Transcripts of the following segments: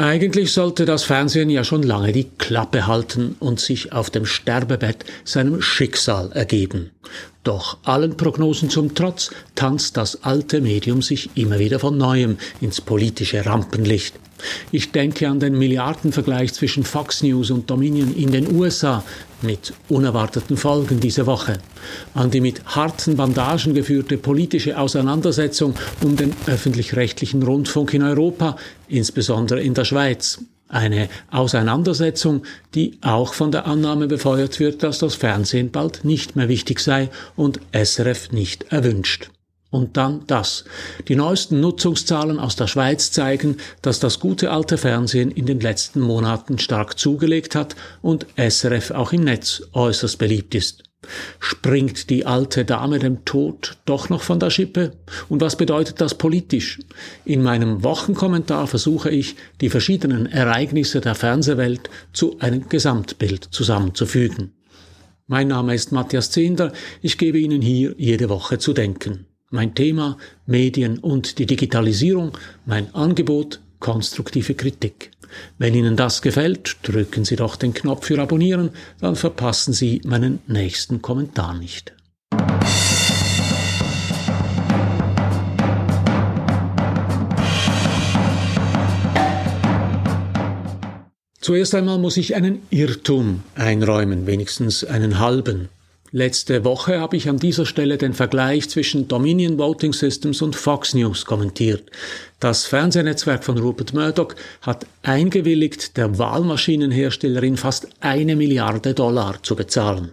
Eigentlich sollte das Fernsehen ja schon lange die Klappe halten und sich auf dem Sterbebett seinem Schicksal ergeben. Doch allen Prognosen zum Trotz tanzt das alte Medium sich immer wieder von neuem ins politische Rampenlicht. Ich denke an den Milliardenvergleich zwischen Fox News und Dominion in den USA mit unerwarteten Folgen diese Woche, an die mit harten Bandagen geführte politische Auseinandersetzung um den öffentlich-rechtlichen Rundfunk in Europa, insbesondere in der Schweiz. Eine Auseinandersetzung, die auch von der Annahme befeuert wird, dass das Fernsehen bald nicht mehr wichtig sei und SRF nicht erwünscht. Und dann das. Die neuesten Nutzungszahlen aus der Schweiz zeigen, dass das gute alte Fernsehen in den letzten Monaten stark zugelegt hat und SRF auch im Netz äußerst beliebt ist. Springt die alte Dame dem Tod doch noch von der Schippe? Und was bedeutet das politisch? In meinem Wochenkommentar versuche ich, die verschiedenen Ereignisse der Fernsehwelt zu einem Gesamtbild zusammenzufügen. Mein Name ist Matthias Zehnder, ich gebe Ihnen hier jede Woche zu denken. Mein Thema Medien und die Digitalisierung, mein Angebot konstruktive Kritik. Wenn Ihnen das gefällt, drücken Sie doch den Knopf für Abonnieren, dann verpassen Sie meinen nächsten Kommentar nicht. Zuerst einmal muss ich einen Irrtum einräumen, wenigstens einen halben. Letzte Woche habe ich an dieser Stelle den Vergleich zwischen Dominion Voting Systems und Fox News kommentiert. Das Fernsehnetzwerk von Rupert Murdoch hat eingewilligt, der Wahlmaschinenherstellerin fast eine Milliarde Dollar zu bezahlen.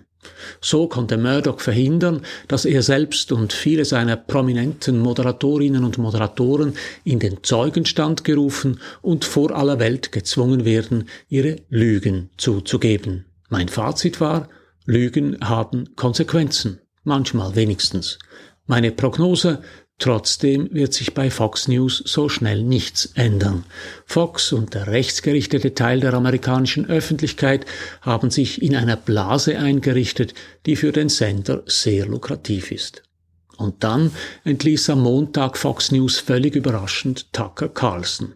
So konnte Murdoch verhindern, dass er selbst und viele seiner prominenten Moderatorinnen und Moderatoren in den Zeugenstand gerufen und vor aller Welt gezwungen werden, ihre Lügen zuzugeben. Mein Fazit war, Lügen haben Konsequenzen, manchmal wenigstens. Meine Prognose, Trotzdem wird sich bei Fox News so schnell nichts ändern. Fox und der rechtsgerichtete Teil der amerikanischen Öffentlichkeit haben sich in einer Blase eingerichtet, die für den Sender sehr lukrativ ist. Und dann entließ am Montag Fox News völlig überraschend Tucker Carlson.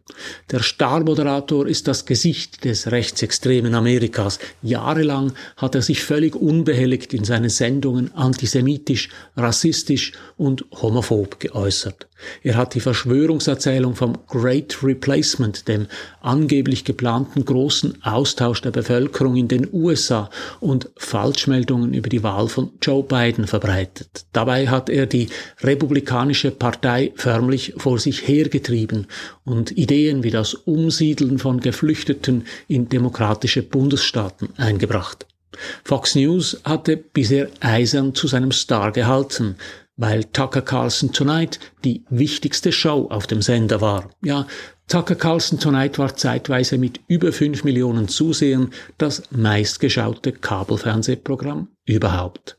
Der Starmoderator ist das Gesicht des rechtsextremen Amerikas. Jahrelang hat er sich völlig unbehelligt in seinen Sendungen antisemitisch, rassistisch und homophob geäußert. Er hat die Verschwörungserzählung vom Great Replacement, dem angeblich geplanten großen Austausch der Bevölkerung in den USA und Falschmeldungen über die Wahl von Joe Biden verbreitet. Dabei hat er die Republikanische Partei förmlich vor sich hergetrieben und Ideen wie das Umsiedeln von Geflüchteten in demokratische Bundesstaaten eingebracht. Fox News hatte bisher eisern zu seinem Star gehalten, weil Tucker Carlson Tonight die wichtigste Show auf dem Sender war. Ja, Tucker Carlson Tonight war zeitweise mit über fünf Millionen Zusehern das meistgeschaute Kabelfernsehprogramm überhaupt.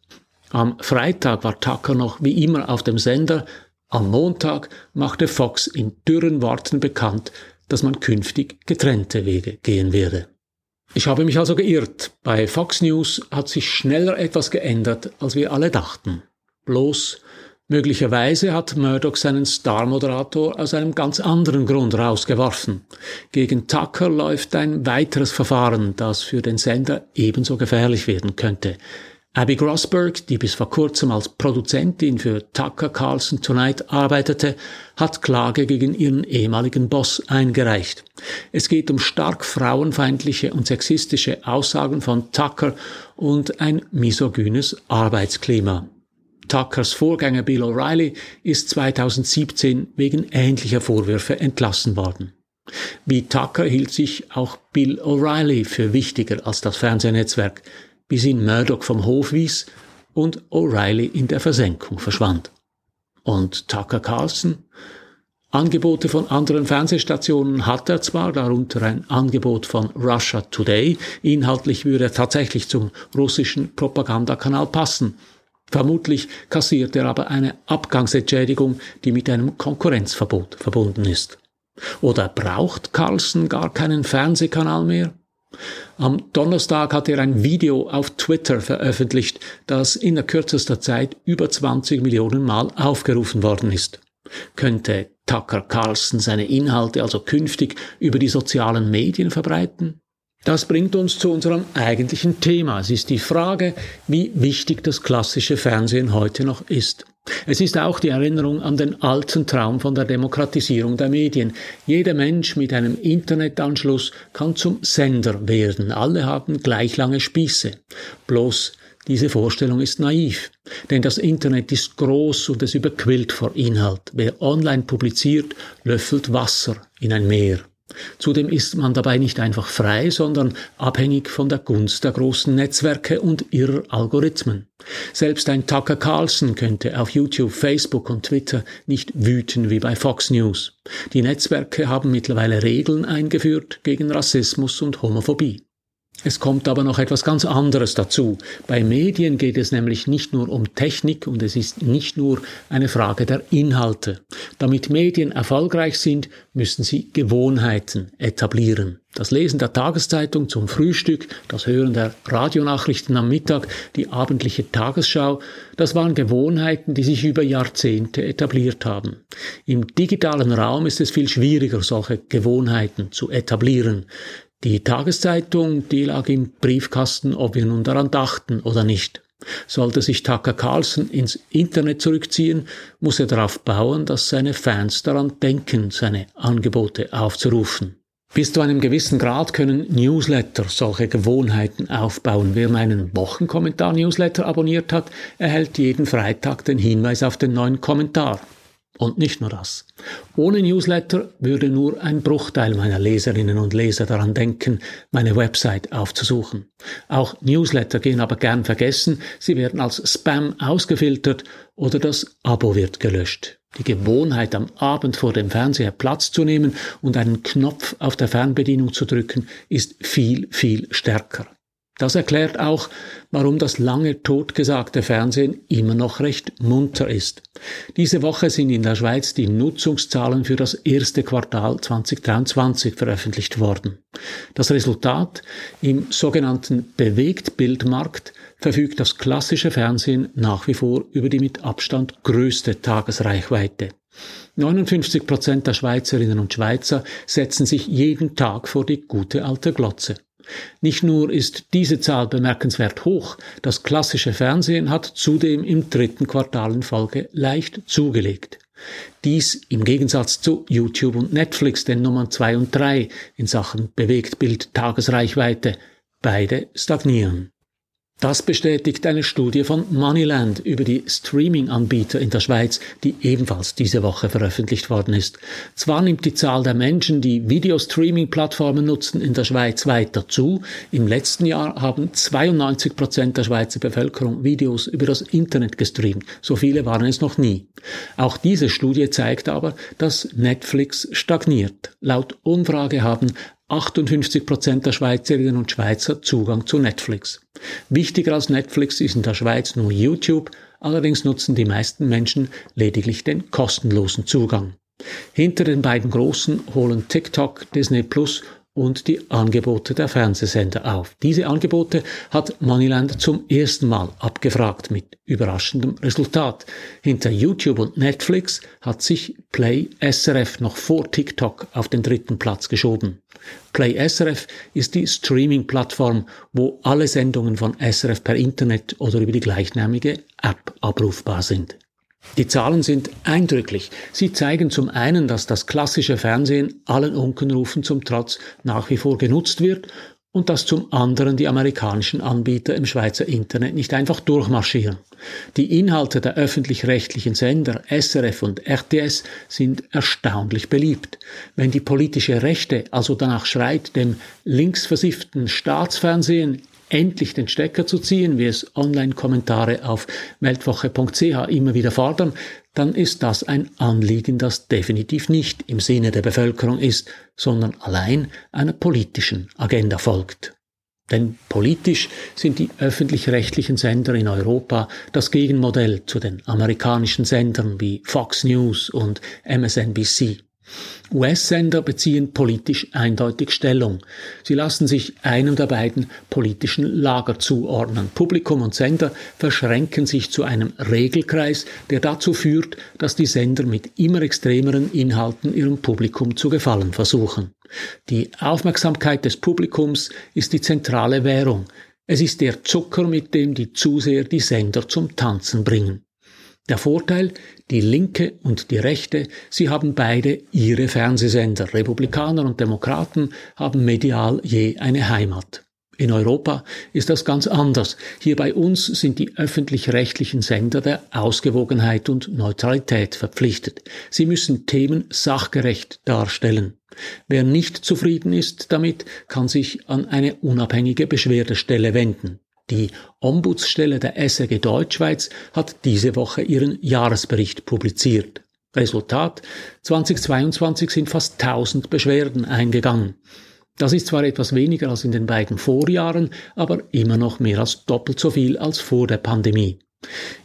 Am Freitag war Tucker noch wie immer auf dem Sender, am Montag machte Fox in dürren Worten bekannt, dass man künftig getrennte Wege gehen werde. Ich habe mich also geirrt. Bei Fox News hat sich schneller etwas geändert, als wir alle dachten. Bloß Möglicherweise hat Murdoch seinen Star-Moderator aus einem ganz anderen Grund rausgeworfen. Gegen Tucker läuft ein weiteres Verfahren, das für den Sender ebenso gefährlich werden könnte. Abby Grossberg, die bis vor kurzem als Produzentin für Tucker Carlson Tonight arbeitete, hat Klage gegen ihren ehemaligen Boss eingereicht. Es geht um stark frauenfeindliche und sexistische Aussagen von Tucker und ein misogynes Arbeitsklima. Tuckers Vorgänger Bill O'Reilly ist 2017 wegen ähnlicher Vorwürfe entlassen worden. Wie Tucker hielt sich auch Bill O'Reilly für wichtiger als das Fernsehnetzwerk, bis ihn Murdoch vom Hof wies und O'Reilly in der Versenkung verschwand. Und Tucker Carlson? Angebote von anderen Fernsehstationen hat er zwar, darunter ein Angebot von Russia Today, inhaltlich würde er tatsächlich zum russischen Propagandakanal passen, Vermutlich kassiert er aber eine Abgangsentschädigung, die mit einem Konkurrenzverbot verbunden ist. Oder braucht Carlson gar keinen Fernsehkanal mehr? Am Donnerstag hat er ein Video auf Twitter veröffentlicht, das in kürzester Zeit über 20 Millionen Mal aufgerufen worden ist. Könnte Tucker Carlson seine Inhalte also künftig über die sozialen Medien verbreiten? Das bringt uns zu unserem eigentlichen Thema. Es ist die Frage, wie wichtig das klassische Fernsehen heute noch ist. Es ist auch die Erinnerung an den alten Traum von der Demokratisierung der Medien. Jeder Mensch mit einem Internetanschluss kann zum Sender werden. Alle haben gleich lange Spieße. Bloß diese Vorstellung ist naiv, denn das Internet ist groß und es überquillt vor Inhalt. Wer online publiziert, löffelt Wasser in ein Meer. Zudem ist man dabei nicht einfach frei, sondern abhängig von der Gunst der großen Netzwerke und ihrer Algorithmen. Selbst ein Tucker Carlson könnte auf YouTube, Facebook und Twitter nicht wüten wie bei Fox News. Die Netzwerke haben mittlerweile Regeln eingeführt gegen Rassismus und Homophobie. Es kommt aber noch etwas ganz anderes dazu. Bei Medien geht es nämlich nicht nur um Technik und es ist nicht nur eine Frage der Inhalte. Damit Medien erfolgreich sind, müssen sie Gewohnheiten etablieren. Das Lesen der Tageszeitung zum Frühstück, das Hören der Radionachrichten am Mittag, die abendliche Tagesschau, das waren Gewohnheiten, die sich über Jahrzehnte etabliert haben. Im digitalen Raum ist es viel schwieriger, solche Gewohnheiten zu etablieren. Die Tageszeitung, die lag im Briefkasten, ob wir nun daran dachten oder nicht. Sollte sich Tucker Carlson ins Internet zurückziehen, muss er darauf bauen, dass seine Fans daran denken, seine Angebote aufzurufen. Bis zu einem gewissen Grad können Newsletter solche Gewohnheiten aufbauen. Wer meinen Wochenkommentar-Newsletter abonniert hat, erhält jeden Freitag den Hinweis auf den neuen Kommentar. Und nicht nur das. Ohne Newsletter würde nur ein Bruchteil meiner Leserinnen und Leser daran denken, meine Website aufzusuchen. Auch Newsletter gehen aber gern vergessen, sie werden als Spam ausgefiltert oder das Abo wird gelöscht. Die Gewohnheit, am Abend vor dem Fernseher Platz zu nehmen und einen Knopf auf der Fernbedienung zu drücken, ist viel, viel stärker. Das erklärt auch, warum das lange totgesagte Fernsehen immer noch recht munter ist. Diese Woche sind in der Schweiz die Nutzungszahlen für das erste Quartal 2023 veröffentlicht worden. Das Resultat im sogenannten Bewegtbildmarkt verfügt das klassische Fernsehen nach wie vor über die mit Abstand größte Tagesreichweite. 59 Prozent der Schweizerinnen und Schweizer setzen sich jeden Tag vor die gute alte Glotze. Nicht nur ist diese Zahl bemerkenswert hoch, das klassische Fernsehen hat zudem im dritten Quartal in Folge leicht zugelegt. Dies im Gegensatz zu YouTube und Netflix, den Nummern 2 und 3 in Sachen Bewegtbild Tagesreichweite. Beide stagnieren. Das bestätigt eine Studie von Moneyland über die Streaming-Anbieter in der Schweiz, die ebenfalls diese Woche veröffentlicht worden ist. Zwar nimmt die Zahl der Menschen, die Video-Streaming-Plattformen nutzen, in der Schweiz weiter zu. Im letzten Jahr haben 92 Prozent der Schweizer Bevölkerung Videos über das Internet gestreamt. So viele waren es noch nie. Auch diese Studie zeigt aber, dass Netflix stagniert. Laut Umfrage haben 58 Prozent der Schweizerinnen und Schweizer Zugang zu Netflix. Wichtiger als Netflix ist in der Schweiz nur YouTube, allerdings nutzen die meisten Menschen lediglich den kostenlosen Zugang. Hinter den beiden großen holen TikTok, Disney Plus und die Angebote der Fernsehsender auf. Diese Angebote hat Moneyland zum ersten Mal abgefragt mit überraschendem Resultat. Hinter YouTube und Netflix hat sich Play SRF noch vor TikTok auf den dritten Platz geschoben. Play SRF ist die Streaming-Plattform, wo alle Sendungen von SRF per Internet oder über die gleichnamige App abrufbar sind. Die Zahlen sind eindrücklich. Sie zeigen zum einen, dass das klassische Fernsehen allen Unkenrufen zum Trotz nach wie vor genutzt wird und dass zum anderen die amerikanischen Anbieter im Schweizer Internet nicht einfach durchmarschieren. Die Inhalte der öffentlich-rechtlichen Sender SRF und RTS sind erstaunlich beliebt. Wenn die politische Rechte also danach schreit, dem linksversifften Staatsfernsehen endlich den Stecker zu ziehen, wie es Online-Kommentare auf weltwoche.ch immer wieder fordern, dann ist das ein Anliegen, das definitiv nicht im Sinne der Bevölkerung ist, sondern allein einer politischen Agenda folgt. Denn politisch sind die öffentlich-rechtlichen Sender in Europa das Gegenmodell zu den amerikanischen Sendern wie Fox News und MSNBC. US-Sender beziehen politisch eindeutig Stellung. Sie lassen sich einem der beiden politischen Lager zuordnen. Publikum und Sender verschränken sich zu einem Regelkreis, der dazu führt, dass die Sender mit immer extremeren Inhalten ihrem Publikum zu gefallen versuchen. Die Aufmerksamkeit des Publikums ist die zentrale Währung. Es ist der Zucker, mit dem die Zuseher die Sender zum Tanzen bringen. Der Vorteil, die Linke und die Rechte, sie haben beide ihre Fernsehsender. Republikaner und Demokraten haben medial je eine Heimat. In Europa ist das ganz anders. Hier bei uns sind die öffentlich-rechtlichen Sender der Ausgewogenheit und Neutralität verpflichtet. Sie müssen Themen sachgerecht darstellen. Wer nicht zufrieden ist damit, kann sich an eine unabhängige Beschwerdestelle wenden. Die Ombudsstelle der SRG Deutschschweiz hat diese Woche ihren Jahresbericht publiziert. Resultat 2022 sind fast 1000 Beschwerden eingegangen. Das ist zwar etwas weniger als in den beiden Vorjahren, aber immer noch mehr als doppelt so viel als vor der Pandemie.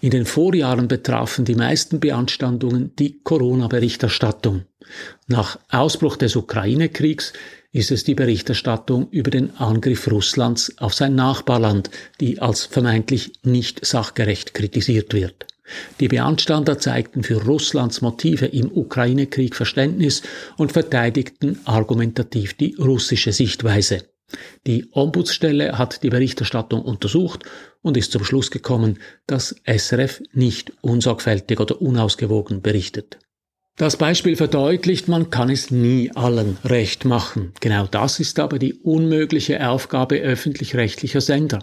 In den Vorjahren betrafen die meisten Beanstandungen die Corona-Berichterstattung. Nach Ausbruch des Ukraine-Kriegs ist es die Berichterstattung über den Angriff Russlands auf sein Nachbarland, die als vermeintlich nicht sachgerecht kritisiert wird. Die Beanstander zeigten für Russlands Motive im Ukraine-Krieg Verständnis und verteidigten argumentativ die russische Sichtweise. Die Ombudsstelle hat die Berichterstattung untersucht und ist zum Schluss gekommen, dass SRF nicht unsorgfältig oder unausgewogen berichtet. Das Beispiel verdeutlicht, man kann es nie allen recht machen. Genau das ist aber die unmögliche Aufgabe öffentlich-rechtlicher Sender.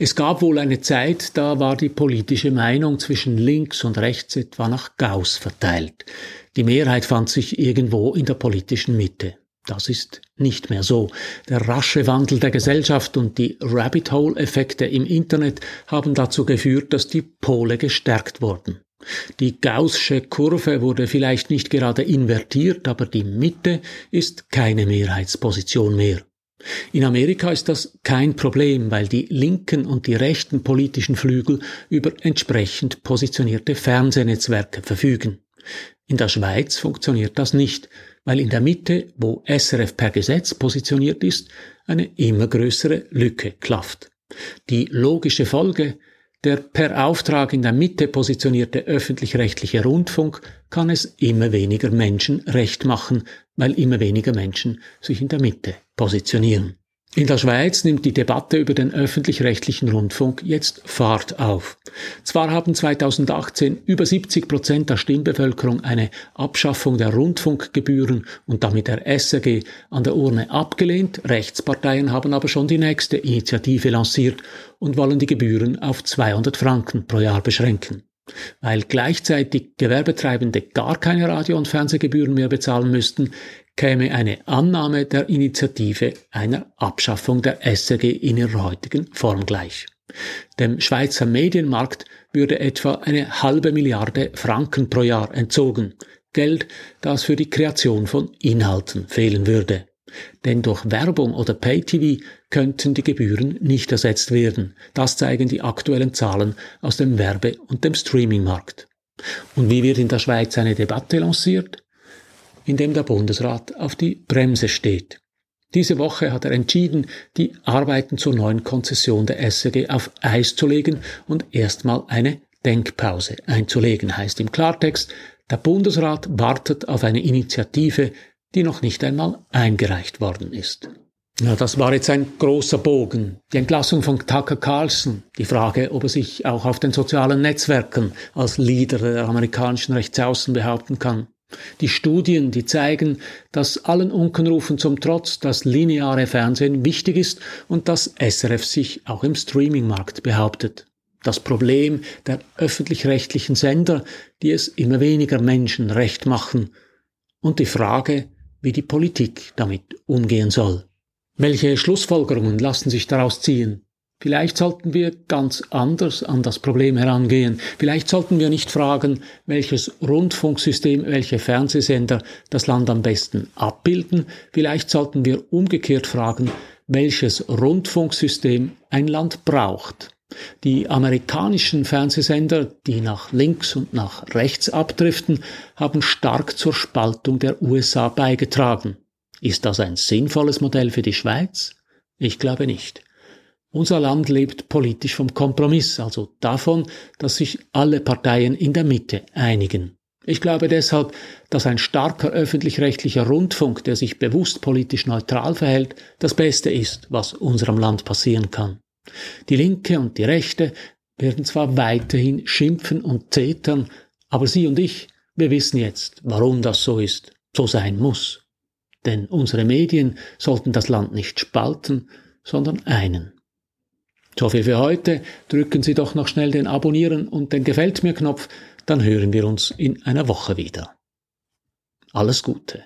Es gab wohl eine Zeit, da war die politische Meinung zwischen links und rechts etwa nach Gauss verteilt. Die Mehrheit fand sich irgendwo in der politischen Mitte. Das ist nicht mehr so. Der rasche Wandel der Gesellschaft und die Rabbit Hole-Effekte im Internet haben dazu geführt, dass die Pole gestärkt wurden. Die Gaußsche Kurve wurde vielleicht nicht gerade invertiert, aber die Mitte ist keine Mehrheitsposition mehr. In Amerika ist das kein Problem, weil die linken und die rechten politischen Flügel über entsprechend positionierte Fernsehnetzwerke verfügen. In der Schweiz funktioniert das nicht, weil in der Mitte, wo SRF per Gesetz positioniert ist, eine immer größere Lücke klafft. Die logische Folge, der per Auftrag in der Mitte positionierte öffentlich-rechtliche Rundfunk kann es immer weniger Menschen recht machen, weil immer weniger Menschen sich in der Mitte positionieren. In der Schweiz nimmt die Debatte über den öffentlich-rechtlichen Rundfunk jetzt Fahrt auf. Zwar haben 2018 über 70 Prozent der Stimmbevölkerung eine Abschaffung der Rundfunkgebühren und damit der SRG an der Urne abgelehnt, Rechtsparteien haben aber schon die nächste Initiative lanciert und wollen die Gebühren auf 200 Franken pro Jahr beschränken. Weil gleichzeitig Gewerbetreibende gar keine Radio- und Fernsehgebühren mehr bezahlen müssten, käme eine Annahme der Initiative einer Abschaffung der SRG in ihrer heutigen Form gleich. Dem Schweizer Medienmarkt würde etwa eine halbe Milliarde Franken pro Jahr entzogen, Geld, das für die Kreation von Inhalten fehlen würde. Denn durch Werbung oder Pay-TV könnten die Gebühren nicht ersetzt werden. Das zeigen die aktuellen Zahlen aus dem Werbe- und dem Streamingmarkt. Und wie wird in der Schweiz eine Debatte lanciert? In dem der Bundesrat auf die Bremse steht. Diese Woche hat er entschieden, die Arbeiten zur neuen Konzession der SRG auf Eis zu legen und erstmal eine Denkpause einzulegen. Heißt im Klartext, der Bundesrat wartet auf eine Initiative, die noch nicht einmal eingereicht worden ist. Ja, das war jetzt ein großer Bogen. Die Entlassung von Tucker Carlson, die Frage, ob er sich auch auf den sozialen Netzwerken als Leader der amerikanischen Rechtsaußen behaupten kann. Die Studien, die zeigen, dass allen Unkenrufen zum Trotz das lineare Fernsehen wichtig ist und dass SRF sich auch im Streamingmarkt behauptet. Das Problem der öffentlich-rechtlichen Sender, die es immer weniger Menschen recht machen. Und die Frage, wie die Politik damit umgehen soll. Welche Schlussfolgerungen lassen sich daraus ziehen? Vielleicht sollten wir ganz anders an das Problem herangehen. Vielleicht sollten wir nicht fragen, welches Rundfunksystem, welche Fernsehsender das Land am besten abbilden. Vielleicht sollten wir umgekehrt fragen, welches Rundfunksystem ein Land braucht. Die amerikanischen Fernsehsender, die nach links und nach rechts abdriften, haben stark zur Spaltung der USA beigetragen. Ist das ein sinnvolles Modell für die Schweiz? Ich glaube nicht. Unser Land lebt politisch vom Kompromiss, also davon, dass sich alle Parteien in der Mitte einigen. Ich glaube deshalb, dass ein starker öffentlich-rechtlicher Rundfunk, der sich bewusst politisch neutral verhält, das Beste ist, was unserem Land passieren kann. Die Linke und die Rechte werden zwar weiterhin schimpfen und zetern, aber Sie und ich, wir wissen jetzt, warum das so ist, so sein muss. Denn unsere Medien sollten das Land nicht spalten, sondern einen. So viel für heute. Drücken Sie doch noch schnell den Abonnieren und den Gefällt mir Knopf, dann hören wir uns in einer Woche wieder. Alles Gute.